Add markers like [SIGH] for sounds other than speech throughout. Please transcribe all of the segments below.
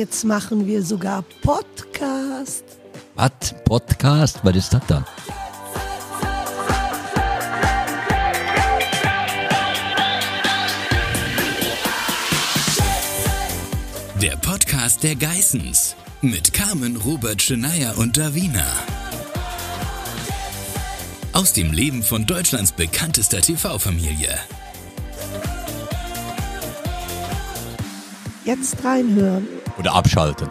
Jetzt machen wir sogar Podcast. Was? Podcast? Was ist das dann? Der Podcast der Geissens mit Carmen, Robert, Scheneier und Davina. Aus dem Leben von Deutschlands bekanntester TV-Familie. Jetzt reinhören. Oder abschalten.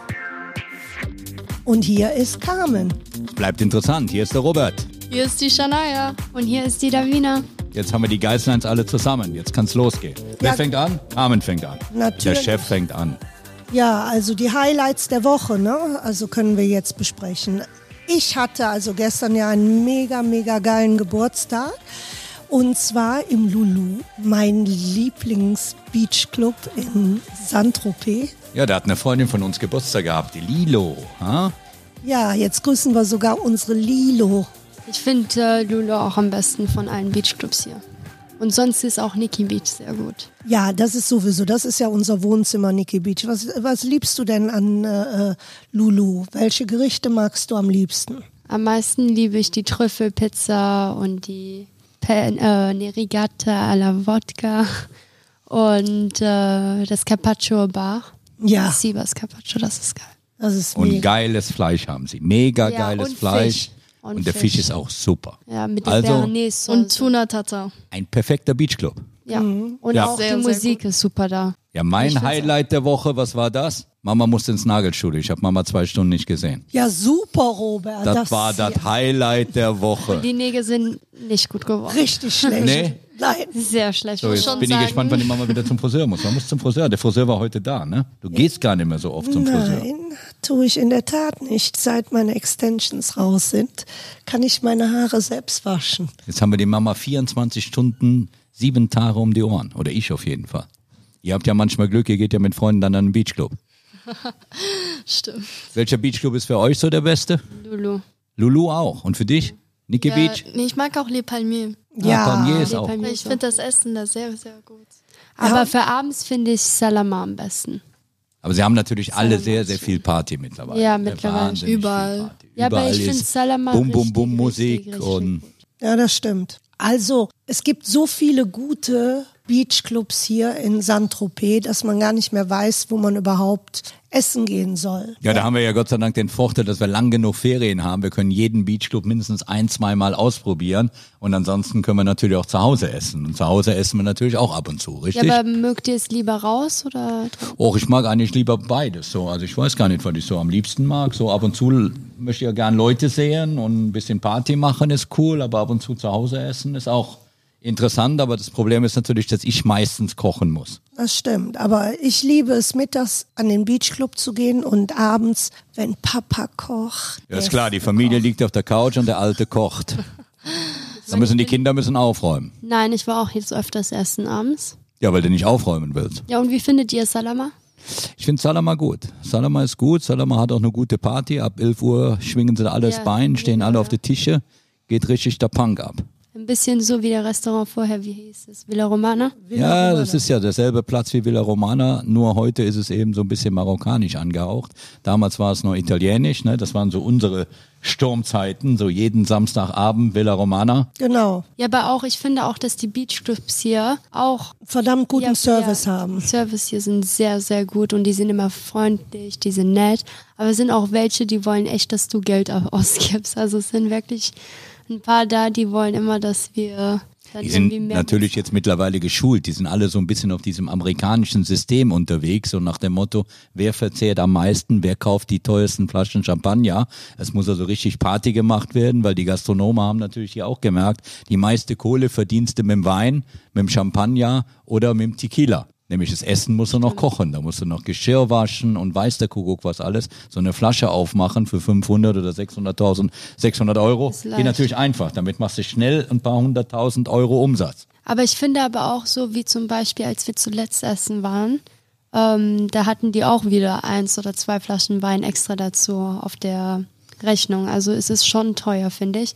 Und hier ist Carmen. Bleibt interessant. Hier ist der Robert. Hier ist die Shania. Und hier ist die Davina. Jetzt haben wir die Geißleins alle zusammen. Jetzt kann's losgehen. Wer Ja. fängt an? Carmen fängt an. Natürlich. Der Chef fängt an. Ja, also die Highlights der Woche, ne? Also können wir jetzt besprechen. Ich hatte also gestern ja einen mega, mega geilen Geburtstag. Und zwar im Lulu, mein Lieblings-Beachclub in Saint-Tropez. Ja, da hat eine Freundin von uns Geburtstag gehabt, die Lilo. Ha? Ja, jetzt grüßen wir sogar unsere Lilo. Ich finde äh, Lulu auch am besten von allen Beachclubs hier. Und sonst ist auch Nikki Beach sehr gut. Ja, das ist sowieso, das ist ja unser Wohnzimmer, Nikki Beach. Was, was liebst du denn an äh, äh, Lulu? Welche Gerichte magst du am liebsten? Am meisten liebe ich die Trüffelpizza und die Pe äh, eine Rigata alla Wodka und äh, das Carpaccio Bar. Ja, Siebers Carpaccio, das ist geil. das ist Und mega. geiles Fleisch haben sie. Mega Ja, geiles und Fleisch. Fisch. Und, Und der Fisch. Fisch. ist auch super. Ja, mit der Also- Und Tuna Tata. Ein perfekter Beachclub. Ja. Und Ja. auch Sehr, die sehr Musik ist super da. Ja, mein Ich Highlight der Woche, was war das? Mama musste ins Nagelstudio. Ich habe Mama zwei Stunden nicht gesehen. Ja, super, Robert. Das, war das Highlight der Woche. Die Nägel sind nicht gut geworden. Richtig schlecht. Nee. Nein. Sehr schlecht. So, jetzt schon bin ich sagen. gespannt, wann die Mama wieder zum Friseur muss. Man muss zum Friseur. Der Friseur war heute da, ne? Du gehst gar nicht mehr so oft zum Friseur. Nein, tue ich in der Tat nicht. Seit meine Extensions raus sind, kann ich meine Haare selbst waschen. Jetzt haben wir die Mama 24 Stunden, sieben Tage um die Ohren. Oder ich auf jeden Fall. Ihr habt ja manchmal Glück, ihr geht ja mit Freunden dann an den Beachclub. [LAUGHS] Stimmt. Welcher Beachclub ist für euch so der beste? Lulu. Lulu auch. Und für dich? Niki Ja, Beach? nee, ich mag auch Le Palmier. Ja, ah, Palmier ist auch. Ich finde das Essen da sehr, sehr gut. Aber für abends finde ich Salama am besten. Aber sie haben natürlich alle sehr, sehr viel Party mittlerweile. Ja, Ne? mittlerweile. Überall. Party. Ja, aber Überall ich finde ist Salama Bum, bum, bum Musik richtig, richtig und. Ja, das stimmt. Also, es gibt so viele gute Beachclubs hier in Saint-Tropez, dass man gar nicht mehr weiß, wo man überhaupt essen gehen soll. Ja, da haben wir ja Gott sei Dank den Vorteil, dass wir lang genug Ferien haben. Wir können jeden Beachclub mindestens ein, zweimal ausprobieren. Und ansonsten können wir natürlich auch zu Hause essen. Und zu Hause essen wir natürlich auch ab und zu, Ja, richtig? aber mögt ihr es lieber raus oder? Och, ich mag eigentlich lieber beides. So, also ich weiß gar nicht, was ich so am liebsten mag. So ab und zu möchte ich ja gern Leute sehen und ein bisschen Party machen ist cool, aber ab und zu zu Hause essen ist auch interessant. Aber das Problem ist natürlich, dass ich meistens kochen muss. Das stimmt. Aber ich liebe es, mittags an den Beachclub zu gehen und abends, wenn Papa kocht. Ja, ist klar, die Familie liegt auf der Couch und der Alte kocht. [LAUGHS] Da müssen die Kinder müssen aufräumen. Nein, ich war auch jetzt öfters essen abends. Ja, weil du nicht aufräumen willst. Ja, und wie findet ihr Salama? Ich finde Salama gut. Salama ist gut. Salama hat auch eine gute Party. Ab 11 Uhr schwingen sie alles Ja, Bein, stehen ja, alle auf die Tische. Geht richtig der Punk ab. Bisschen so wie der Restaurant vorher, wie hieß es? Villa Romana? ja, das ist ja derselbe Platz wie Villa Romana, nur heute ist es eben so ein bisschen marokkanisch angehaucht. Damals war es nur italienisch, ne? das waren so unsere Sturmzeiten, so jeden Samstagabend Villa Romana. Genau. Ja, aber auch, ich finde auch, dass die Beachclubs hier auch Verdammt guten ja, Service ja, haben. Service hier sind sehr, sehr gut und die sind immer freundlich, die sind nett. Aber es sind auch welche, die wollen echt, dass du Geld au- ausgibst. Also es sind wirklich ein paar da, die wollen immer, dass wir Die sind natürlich jetzt mittlerweile geschult. Die sind alle so ein bisschen auf diesem amerikanischen System unterwegs und nach dem Motto, wer verzehrt am meisten, wer kauft die teuersten Flaschen Champagner. Es muss also richtig Party gemacht werden, weil die Gastronomen haben natürlich hier auch gemerkt, die meiste Kohle verdienst du mit dem Wein, mit dem Champagner oder mit dem Tequila. Nämlich das Essen musst du noch kochen, da musst du noch Geschirr waschen und weiß der Kuckuck was alles. So eine Flasche aufmachen für 500 oder 600.000, 600 Euro geht natürlich einfach. Damit machst du schnell ein paar hunderttausend Euro Umsatz. Aber ich finde aber auch so, wie zum Beispiel, als wir zuletzt essen waren, ähm, da hatten die auch wieder eins oder zwei Flaschen Wein extra dazu auf der Rechnung. Also es ist schon teuer, finde ich,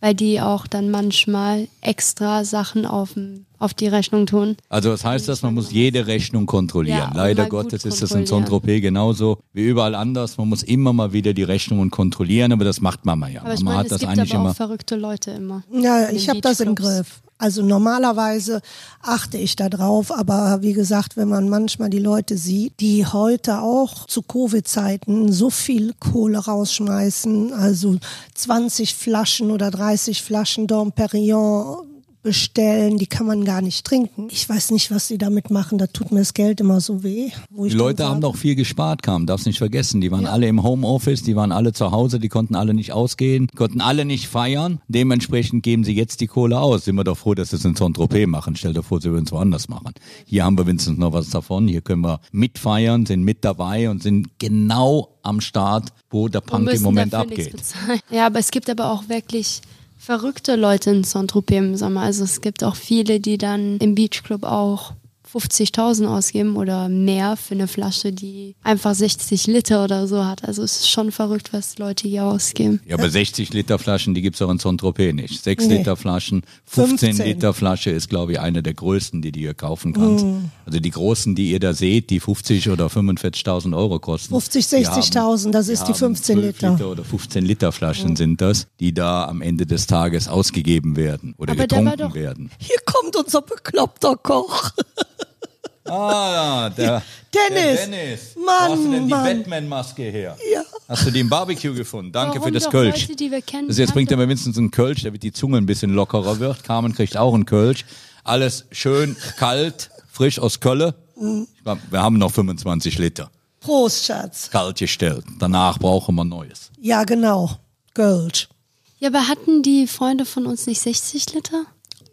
weil die auch dann manchmal extra Sachen auf, dem- auf die Rechnung tun. Also was heißt das? Man muss jede Rechnung kontrollieren. Ja, Leider Gottes ist das in. Saint-Tropez genauso wie überall anders. Man muss immer mal wieder die Rechnungen kontrollieren, aber das macht Mama ja. Aber ich Mama meine, hat es das gibt eigentlich aber auch immer. verrückte Leute immer. Ja, ich habe das im. Griff. Also normalerweise achte ich da drauf, aber wie gesagt, wenn man manchmal die Leute sieht, die heute auch zu Covid-Zeiten so viel Kohle rausschmeißen, also 20 Flaschen oder 30 Flaschen Dom Perignon bestellen, die kann man gar nicht trinken. Ich weiß nicht, was sie damit machen, da tut mir das Geld immer so weh. wo Die Leute haben doch viel gespart, kam, darfst nicht vergessen. Die waren alle im Homeoffice, die waren alle zu Hause, die konnten alle nicht ausgehen, konnten alle nicht feiern. Dementsprechend geben sie jetzt die Kohle aus. Sind wir doch froh, dass sie es in Saint-Tropez machen. Stell dir vor, sie würden es woanders machen. Hier haben wir wenigstens noch was davon. Hier können wir mitfeiern, sind mit dabei und sind genau am Start, wo der Punk im Moment abgeht. Ja, aber es gibt aber auch wirklich verrückte Leute in Saint-Tropez im Sommer. Also es gibt auch viele, die dann im Beachclub auch 50.000 ausgeben oder mehr für eine Flasche, die einfach 60 Liter oder so hat. Also es ist schon verrückt, was Leute hier ausgeben. Ja, aber 60 Liter Flaschen, die gibt's auch in Saint-Tropez nicht. 6 Nee. Liter Flaschen, 15, 15. Liter Flasche ist, glaube ich, eine der größten, die du hier kaufen kannst. Mhm. Also die großen, die ihr da seht, die 50 oder 45.000 Euro kosten. 50, die haben- 60.000, das ist die haben 15 12 Liter. oder 15 Liter Flaschen sind das, die da am Ende des Tages ausgegeben werden oder Aber getrunken doch- werden. Hier kommt unser bekloppter Koch. [LAUGHS] Ah, der Dennis. Der Dennis. Mann, Wo hast du denn die. Batman-Maske her? Ja. Hast du die im Barbecue gefunden? Danke Warum für das doch Kölsch. Leute, die wir kennen, also jetzt bringt er mir mindestens einen Kölsch, damit die Zunge ein bisschen lockerer wird. Carmen kriegt auch einen Kölsch. Alles schön kalt, frisch aus Kölle. Ich glaub, Wir haben noch 25 Liter Prost, Schatz. kalt gestellt. Danach brauchen wir Neues. Ja, genau. Gold. Ja, aber hatten die Freunde von uns nicht 60 Liter?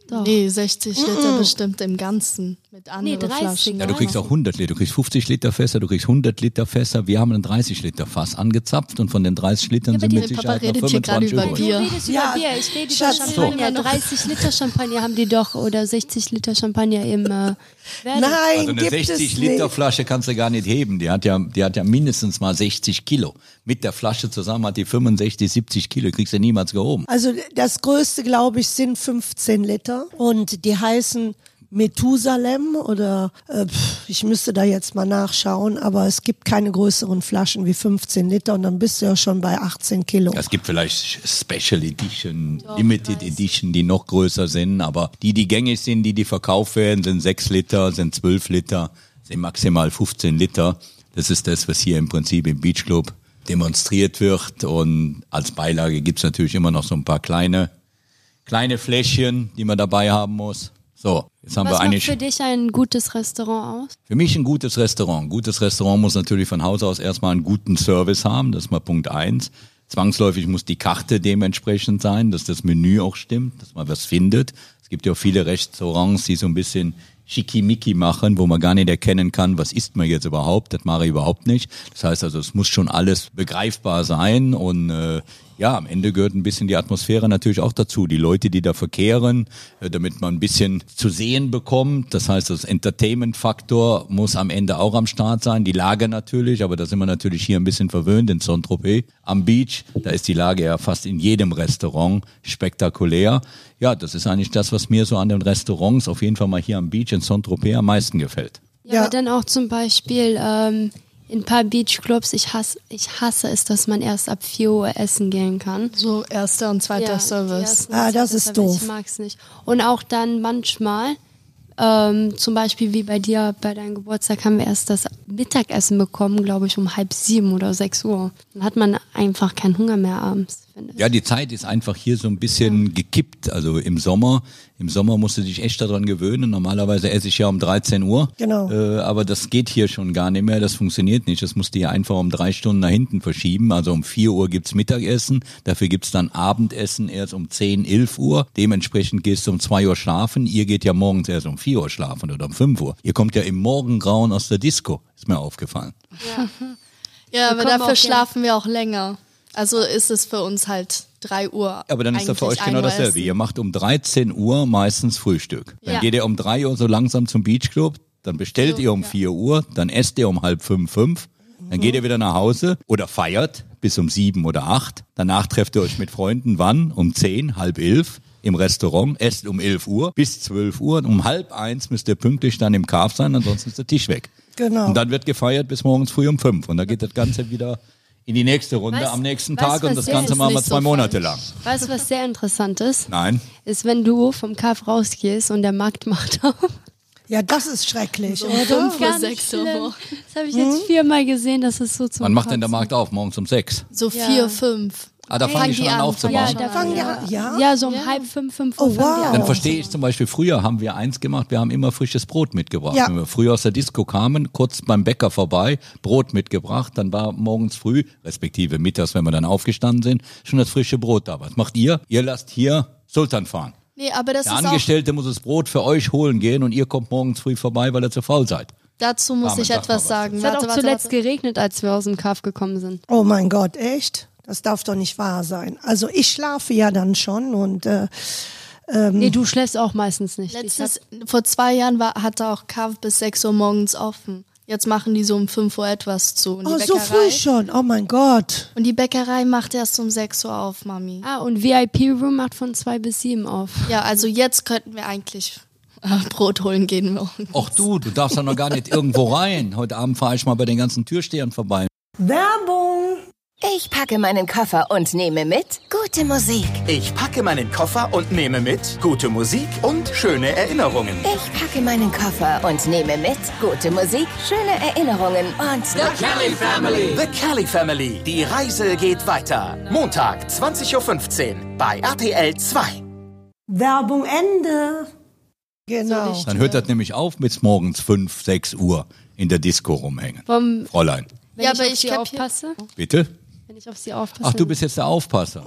Doch. Nee, 60 Liter bestimmt im Ganzen. Mit anderen 30. Flaschen. Ja, du kriegst auch 100 Liter, du kriegst 50 Liter Fässer, du kriegst 100 Liter Fässer. Wir haben ein 30 Liter Fass angezapft und von den 30 Litern aber sind die- mit Sicherheit noch redet hier gerade 25 über übrig. Bier. Du redest Ja, über Bier, ich rede Schatz, über so. Champagner. 30 Liter Champagner haben die doch oder 60 Liter Champagner im äh. Nein, Also eine gibt 60 es Liter nicht. Flasche kannst du gar nicht heben. Die hat ja, die hat ja mindestens mal 60 Kilo. Mit der Flasche zusammen hat die 65, 70 Kilo. Kriegst du niemals gehoben. Also das größte, glaube ich, sind 15 Liter und die heißen Methusalem oder äh, ich müsste da jetzt mal nachschauen, aber es gibt keine größeren Flaschen wie 15 Liter und dann bist du ja schon bei 18 Kilo. Es gibt vielleicht Special Edition, Limited Edition, die noch größer sind, aber die, die gängig sind, die, die verkauft werden, sind 6 Liter, sind 12 Liter, sind maximal 15 Liter. Das ist das, was hier im Prinzip im Beach Club demonstriert wird und als Beilage gibt's natürlich immer noch so ein paar kleine, kleine Fläschchen, die man dabei haben muss. So, jetzt haben Was wir macht eigentlich für dich ein gutes Restaurant aus? Für mich ein gutes Restaurant. Ein gutes Restaurant muss natürlich von Haus aus erstmal einen guten Service haben. Das ist mal Punkt eins. Zwangsläufig muss die Karte dementsprechend sein, dass das Menü auch stimmt, dass man was findet. Es gibt ja auch viele Restaurants, die so ein bisschen schickimicki machen, wo man gar nicht erkennen kann, was isst man jetzt überhaupt. Das mache ich überhaupt nicht. Das heißt also, es muss schon alles begreifbar sein und äh, ja, am Ende gehört ein bisschen die Atmosphäre natürlich auch dazu. Die Leute, die da verkehren, äh, damit man ein bisschen zu sehen bekommt. Das heißt, das Entertainment-Faktor muss am Ende auch am Start sein. Die Lage natürlich, aber da sind wir natürlich hier ein bisschen verwöhnt in Saint-Tropez am Beach. Da ist die Lage ja fast in jedem Restaurant spektakulär. Ja, das ist eigentlich das, was mir so an den Restaurants, auf jeden Fall mal hier am Beach in Saint-Tropez am meisten gefällt. Ja, Ja. aber dann auch zum Beispiel ähm, in ein paar Beachclubs, ich hasse, ich hasse es, dass man erst ab 4 Uhr essen gehen kann. So erster und zweiter Ja, Service. ersten Ah, das ist doof. Ich mag's nicht. Und auch dann manchmal, ähm, zum Beispiel wie bei dir bei deinem Geburtstag, haben wir erst das Mittagessen bekommen, glaube ich, um halb sieben oder sechs Uhr. Dann hat man einfach keinen Hunger mehr abends. Finde ich. Ja, die Zeit ist einfach hier so ein bisschen gekippt. Also im Sommer, im Sommer musst du dich echt daran gewöhnen. Normalerweise esse ich ja um 13 Uhr. Genau. Äh, aber das geht hier schon gar nicht mehr. Das funktioniert nicht. Das musst du hier einfach um drei Stunden nach hinten verschieben. Also um 4 Uhr gibt's Mittagessen. Dafür gibt's dann Abendessen erst um 10, 11 Uhr. Dementsprechend gehst du um 2 Uhr schlafen. Ihr geht ja morgens erst um 4 Uhr schlafen oder um 5 Uhr. Ihr kommt ja im Morgengrauen aus der Disco. Ist mir aufgefallen. Ja, [LAUGHS] aber kommen auch dafür schlafen wir auch länger. Also ist es für uns halt 3 Uhr. Aber dann ist da für euch genau 1 Uhr dasselbe. essen. Ihr macht um 13 Uhr meistens Frühstück. Dann Ja. geht ihr um 3 Uhr so langsam zum Beachclub, dann bestellt So, ihr um ja. 4 Uhr, dann esst ihr um halb fünf, fünf, dann geht ihr wieder nach Hause oder feiert bis um sieben oder acht. Danach trefft ihr euch mit Freunden wann? Um 10, halb elf. im Restaurant, esst um 11 Uhr bis 12 Uhr und um halb eins müsst ihr pünktlich dann im Kaf sein, ansonsten ist der Tisch weg. Genau. Und dann wird gefeiert bis morgens früh um fünf und dann geht das Ganze wieder in die nächste Runde Weißt- am nächsten weißt, Tag und was das sehr- Ganze machen wir nicht zwei so Monate lang. Weißt du, was sehr interessant ist? Nein. Ist, wenn du vom Kaff rausgehst und der Markt macht auf. Ja, das ist schrecklich, oder? Uhr, Ganz sechs Uhr. schlimm. Das habe ich jetzt viermal gesehen, dass es so zum Wann macht denn der Kotzen- Markt auf? Morgens um sechs. So Ja. vier, fünf. Ah, da fangen die schon an an, aufzubauen. Ja, da Fangen fangen ja, ja. Ja, so um halb fünf, fünf Oh, Uhr die wow. an. Dann verstehe ich zum Beispiel, früher haben wir eins gemacht, wir haben immer frisches Brot mitgebracht. Ja. Wenn wir früher aus der Disco kamen, kurz beim Bäcker vorbei, Brot mitgebracht, dann war morgens früh, respektive mittags, wenn wir dann aufgestanden sind, schon das frische Brot da. Was macht ihr? Ihr lasst hier Sultan fahren. Nee, aber das Der ist auch, Angestellte muss das Brot für euch holen gehen und ihr kommt morgens früh vorbei, weil ihr zu faul seid. dazu muss Carmen, ich etwas was sagen. Es hat Warte, auch warte, zuletzt warte. geregnet, als wir aus dem Kaff gekommen sind. Oh mein Gott, echt? Das darf doch nicht wahr sein. Also ich schlafe ja dann schon und äh, Nee, du schläfst auch meistens nicht. Ich Letztes, vor zwei Jahren war, hatte auch Kav bis 6 Uhr morgens offen. Jetzt machen die so um 5 Uhr etwas zu. Und die, oh, so früh schon. Oh mein Gott. und die Bäckerei macht erst um 6 Uhr auf, Mami. ah, und VIP Room macht von zwei bis sieben auf. Ja, also jetzt könnten wir eigentlich äh, Brot holen gehen morgen. Ach du, du darfst doch noch gar nicht irgendwo rein. Heute Abend fahre ich mal bei den ganzen Türstehern vorbei. Werbung. Ich packe meinen Koffer und nehme mit gute Musik. Ich packe meinen Koffer und nehme mit gute Musik und schöne Erinnerungen. Ich packe meinen Koffer und nehme mit gute Musik, schöne Erinnerungen und Kelly Family. The Kelly Family. Die Reise geht weiter. Montag, 20.15 Uhr bei RTL 2. Werbung Ende. Genau. Dann hört das nämlich auf bis morgens fünf, sechs Uhr in der Disco rumhängen. Vom, Fräulein, wenn Ja, ich aber auf ich kapier- aufpasse. bitte? Wenn ich auf sie aufpasse. Ach, du bist jetzt der Aufpasser.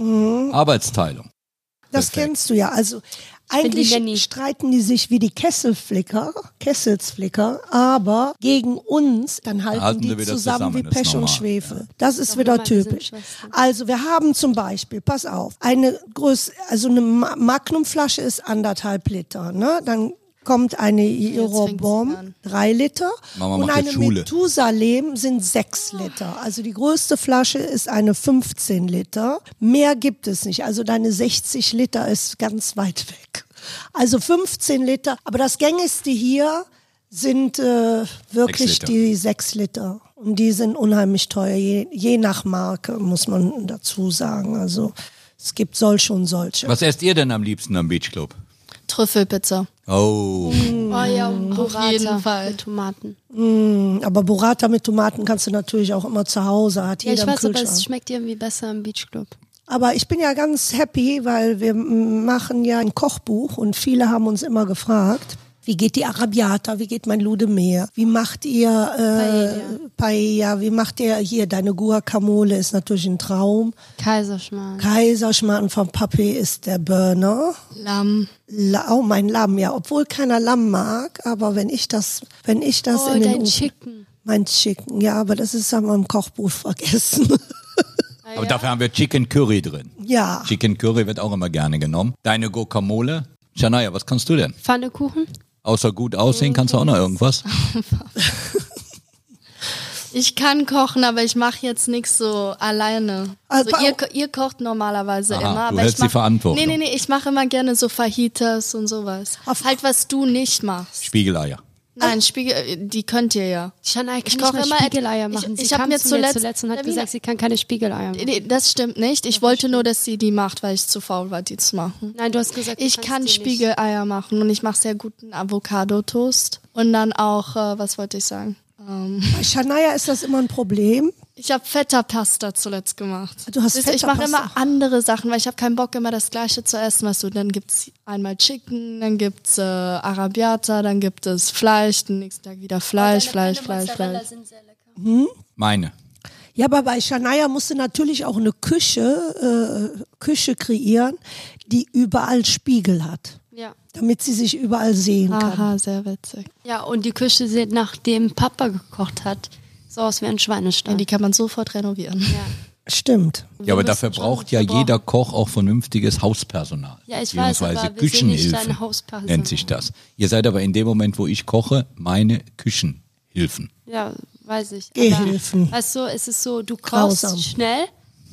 Arbeitsteilung. Das Perfekt. kennst du ja. Also die eigentlich streiten die sich wie die Kesselflicker, Kesselsflicker, aber gegen uns, dann halten, halten die zusammen, zusammen, wie Pech und Schwefel. Das ist Doch, wieder typisch. Also wir haben zum Beispiel, pass auf, eine Größe, also eine Ma- Magnumflasche ist anderthalb Liter, ne? Dann kommt eine an. drei Liter. Mama und eine. Methusalem sind sechs Liter. Also die größte Flasche ist eine 15 Liter. Mehr gibt es nicht. Also deine 60 Liter ist ganz weit weg. Also 15 Liter. Aber das gängigste hier sind äh, wirklich Liter. die sechs Liter. Und die sind unheimlich teuer, je, je nach Marke, muss man dazu sagen. Also es gibt solche und solche. Was esst ihr denn am liebsten am Beachclub? Trüffelpizza. Oh, Oh ja, Burrata jeden Fall. mit Tomaten. Aber Burrata mit Tomaten kannst du natürlich auch immer zu Hause, hat Ja, jeder ich im weiß, aber es schmeckt irgendwie besser im Beachclub. Aber ich bin ja ganz happy, weil wir machen ja ein Kochbuch und viele haben uns immer gefragt, wie geht die Arabiata, wie geht mein Ludemeer, wie macht ihr äh, Paella, wie macht ihr hier deine Guacamole, ist natürlich ein Traum. Kaiserschmarrn. Kaiserschmarrn von Papi ist der Burner. Lamm. La oh, mein Lamm, ja, obwohl keiner Lamm mag, aber wenn ich das, wenn ich das Oh, in den dein Chicken. Mein Chicken, ja, aber das ist haben wir im Kochbuch vergessen. [LAUGHS] aber dafür haben wir Chicken Curry drin. ja. Chicken Curry wird auch immer gerne genommen. Deine Guacamole? Shania, was kannst du denn? Pfannekuchen? Außer gut aussehen, kannst du auch noch irgendwas? [LAUGHS] Ich kann kochen, aber ich mache jetzt nichts so alleine. Also, Also ihr, ihr kocht normalerweise Aha, immer, du aber hältst ich mach, die Verantwortung. Nee, nee, nee, ich mache immer gerne so Fajitas und sowas. Auf- halt was du nicht machst. Spiegeleier. Nein, Spiegel, äh, die könnt ihr ja. Shania kann Ich ich koche mal immer- Spiegeleier ich- machen. Sie ich hab kam mir zu zuletzt- mir zuletzt und hat Lavina- gesagt, sie kann keine Spiegeleier machen. Nee, das stimmt nicht. Ich wollte nur, dass sie die macht, weil ich zu faul war, die zu machen. Nein, du hast gesagt, du Ich kann die nicht. Spiegeleier machen und ich mache sehr guten Avocado-Toast. Und dann auch, äh, was wollte ich sagen? Ähm, Bei Shania ist das immer ein Problem. Ich habe Feta-Pasta zuletzt gemacht. Du hast du, Ich mache immer andere Sachen, weil ich habe keinen Bock, immer das Gleiche zu essen. Weißt du, dann gibt's einmal Chicken, dann gibt's äh, Arabiata, dann gibt es Fleisch, den nächsten Tag wieder Fleisch, Fleisch, Fleisch, Fleisch. Meine. Ja, aber bei Shania musst du natürlich auch eine Küche, äh, Küche kreieren, die überall Spiegel hat, Ja. damit sie sich überall sehen kann. Aha, sehr witzig. ja, und die Küche sieht, nachdem Papa gekocht hat, so aus wie ein Schweinestall. Ja, die kann man sofort renovieren. ja. Stimmt. Ja, aber dafür braucht ja jeder Koch auch vernünftiges Hauspersonal. Ja, ich weiß, Beziehungsweise aber wir sind nicht Küchenhilfen nennt sich das. Ihr seid aber in dem Moment, wo ich koche, meine Küchenhilfen. Ja, weiß ich. Gehhilfen. Aber, weißt du, es ist so, du Grausam. kochst schnell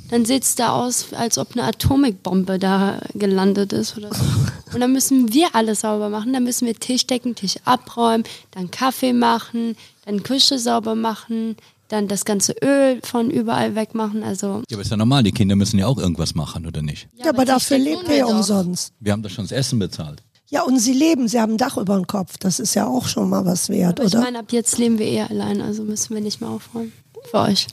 dann sieht es da aus, als ob eine Atombombe da gelandet ist oder so. [LAUGHS] Und dann müssen wir alles sauber machen. Dann müssen wir Tisch decken, Tisch abräumen, dann Kaffee machen, dann Küche sauber machen, dann das ganze Öl von überall wegmachen. Also Ja, aber ist ja normal, die Kinder müssen ja auch irgendwas machen, oder nicht? Ja, aber dafür Tisch lebt ihr umsonst. Wir haben doch schon das Essen bezahlt. Ja, und sie leben, sie haben ein Dach über dem Kopf. Das ist ja auch schon mal was wert, aber ich oder? meine, ab jetzt leben wir eher allein, also müssen wir nicht mehr aufräumen. Für euch.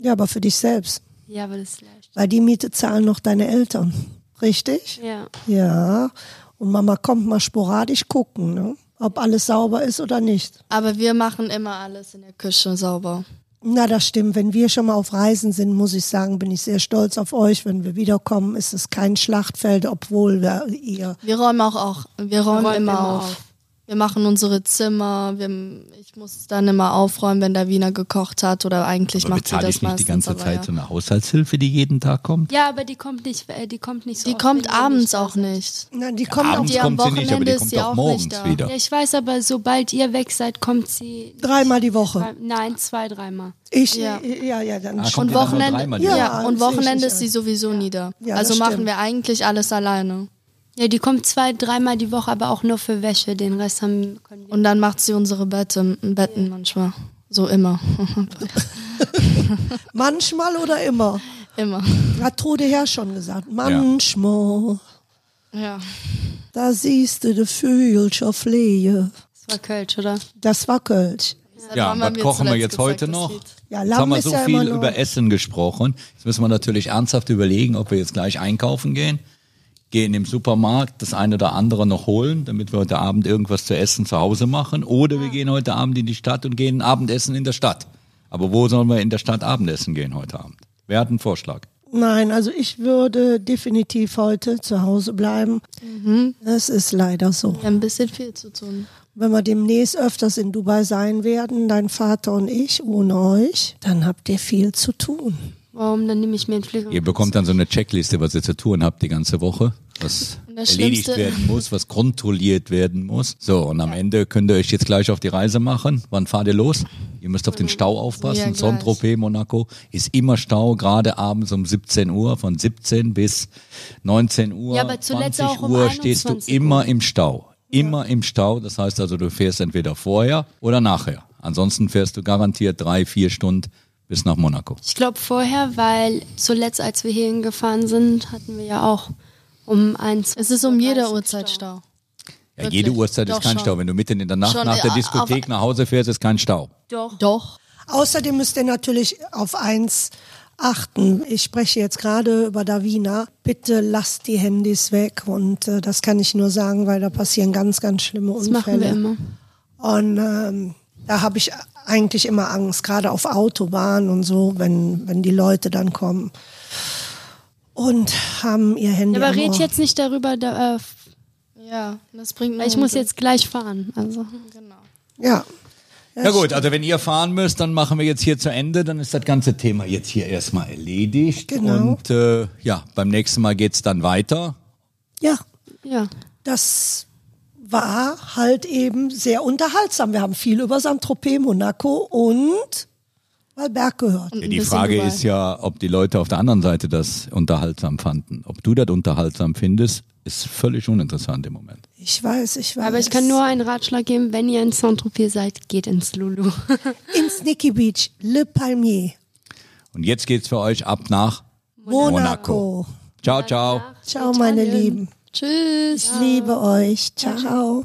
ja, aber für dich selbst. Ja, aber das ist leicht. Weil die Miete zahlen noch deine Eltern. Richtig? Ja. Ja. Und Mama kommt mal sporadisch gucken, ne? Ob alles sauber ist oder nicht. Aber wir machen immer alles in der Küche sauber. Na, das stimmt. Wenn wir schon mal auf Reisen sind, muss ich sagen, bin ich sehr stolz auf euch. Wenn wir wiederkommen, ist es kein Schlachtfeld, obwohl wir ihr. Wir räumen auch, auch wir räumen, räumen immer, immer auf. auf. Wir machen unsere Zimmer. Wir, ich muss dann immer aufräumen, wenn der Wiener gekocht hat oder eigentlich Aber macht sie bezahle das ich nicht meistens. die ganze Zeit ja. so eine Haushaltshilfe, die jeden Tag kommt? Ja, aber die kommt nicht, äh, die kommt nicht so Die oft, kommt abends auch nicht. Na, die kommen Abends die am kommt sie nicht, aber Wochenende die ist kommt sie auch auch morgens nicht da. wieder. Ja, ich weiß, aber sobald ihr weg seid, kommt sie dreimal die Woche. drei, nein, zwei, dreimal. Ich, Ja. ja, ja, dann Ah, schon. kommt Und ja Wochenende, ja. Ja, und Wochenende ist sie sowieso nie da. Ja, also machen stimmt. wir eigentlich alles alleine. Ja, die kommt zwei, dreimal die Woche, aber auch nur für Wäsche. Den Rest haben können wir. Und dann macht sie unsere Bette, Betten manchmal. So immer. [LAUGHS] Manchmal oder immer? immer. Hat Trude Herr schon gesagt. Manchmal. Ja. Da siehst du de Vögelcher Flehe. Das war Kölsch, oder? Das war Kölsch. Ja, Wann was kochen wir jetzt gesagt, heute noch? Ja, Jetzt Lamm haben wir ist so ja viel über Essen gesprochen. Jetzt müssen wir natürlich ernsthaft überlegen, ob wir jetzt gleich einkaufen gehen, gehen im Supermarkt das eine oder andere noch holen, damit wir heute Abend irgendwas zu essen zu Hause machen. Oder wir gehen heute Abend in die Stadt und gehen Abendessen in der Stadt. Aber wo sollen wir in der Stadt Abendessen gehen heute Abend? Wer hat einen Vorschlag? Nein, also ich würde definitiv heute zu Hause bleiben. Das ist leider so. Wir haben ein bisschen viel zu tun. Wenn wir demnächst öfters in Dubai sein werden, dein Vater und ich, ohne euch, dann habt ihr viel zu tun. Warum? Dann nehme ich mir einen Flieger. Ihr bekommt dann so eine Checkliste, was ihr zu tun habt die ganze Woche, was erledigt Schlimmste- werden muss, was kontrolliert werden muss. So, und am Ende könnt ihr euch jetzt gleich auf die Reise machen. Wann fahrt ihr los? Ihr müsst auf den Stau Ja, aufpassen. gleich. Saint-Tropez, Monaco ist immer Stau, gerade abends um 17 Uhr, von 17 bis 19 Uhr, Ja, aber zuletzt 20 auch um Uhr stehst du 21 immer im Stau. Immer im Stau. Das heißt also, du fährst entweder vorher oder nachher. Ansonsten fährst du garantiert drei, vier Stunden bis nach Monaco. Ich glaube vorher, weil zuletzt, als wir hierhin gefahren sind, hatten wir ja auch um eins. Es ist um jede Uhrzeit Stau. Ja, Wirklich? jede Uhrzeit ist Doch kein schon. Stau. Wenn du mitten in der Nacht Schon, nach der Diskothek auf- nach Hause fährst, ist kein Stau. Doch. Doch. Außerdem müsst ihr natürlich auf eins achten. Ich spreche jetzt gerade über Davina. Bitte lasst die Handys weg und äh, das kann ich nur sagen, weil da passieren ganz, ganz schlimme Das Unfälle. machen wir immer. Und ähm, da habe ich eigentlich immer Angst, gerade auf Autobahnen und so, wenn, wenn die Leute dann kommen und haben ihr Handy. Ja, aber red jetzt nicht darüber, da, äh, Ja, das bringt ich muss jetzt gleich fahren. Also. Genau. Ja. Ja gut, also wenn ihr fahren müsst, dann machen wir jetzt hier zu Ende. Dann ist das ganze Thema jetzt hier erstmal erledigt. Genau. Und äh, ja, beim nächsten Mal geht's dann weiter. Ja, Ja. das war halt eben sehr unterhaltsam. Wir haben viel über Saint-Tropez, Monaco und Valberg gehört. Ja, die Frage ist ja, ob die Leute auf der anderen Seite das unterhaltsam fanden. Ob du das unterhaltsam findest, ist völlig uninteressant im Moment. Ich weiß, ich weiß. Aber ich kann nur einen Ratschlag geben, wenn ihr in Saint-Tropez seid, geht ins Lulu. [LAUGHS] ins Nicky Beach, Le Palmier, Und jetzt geht's für euch ab nach Monaco. Ciao, ciao. Ciao, meine Lieben. Tschüss. Ich liebe euch. Ciao.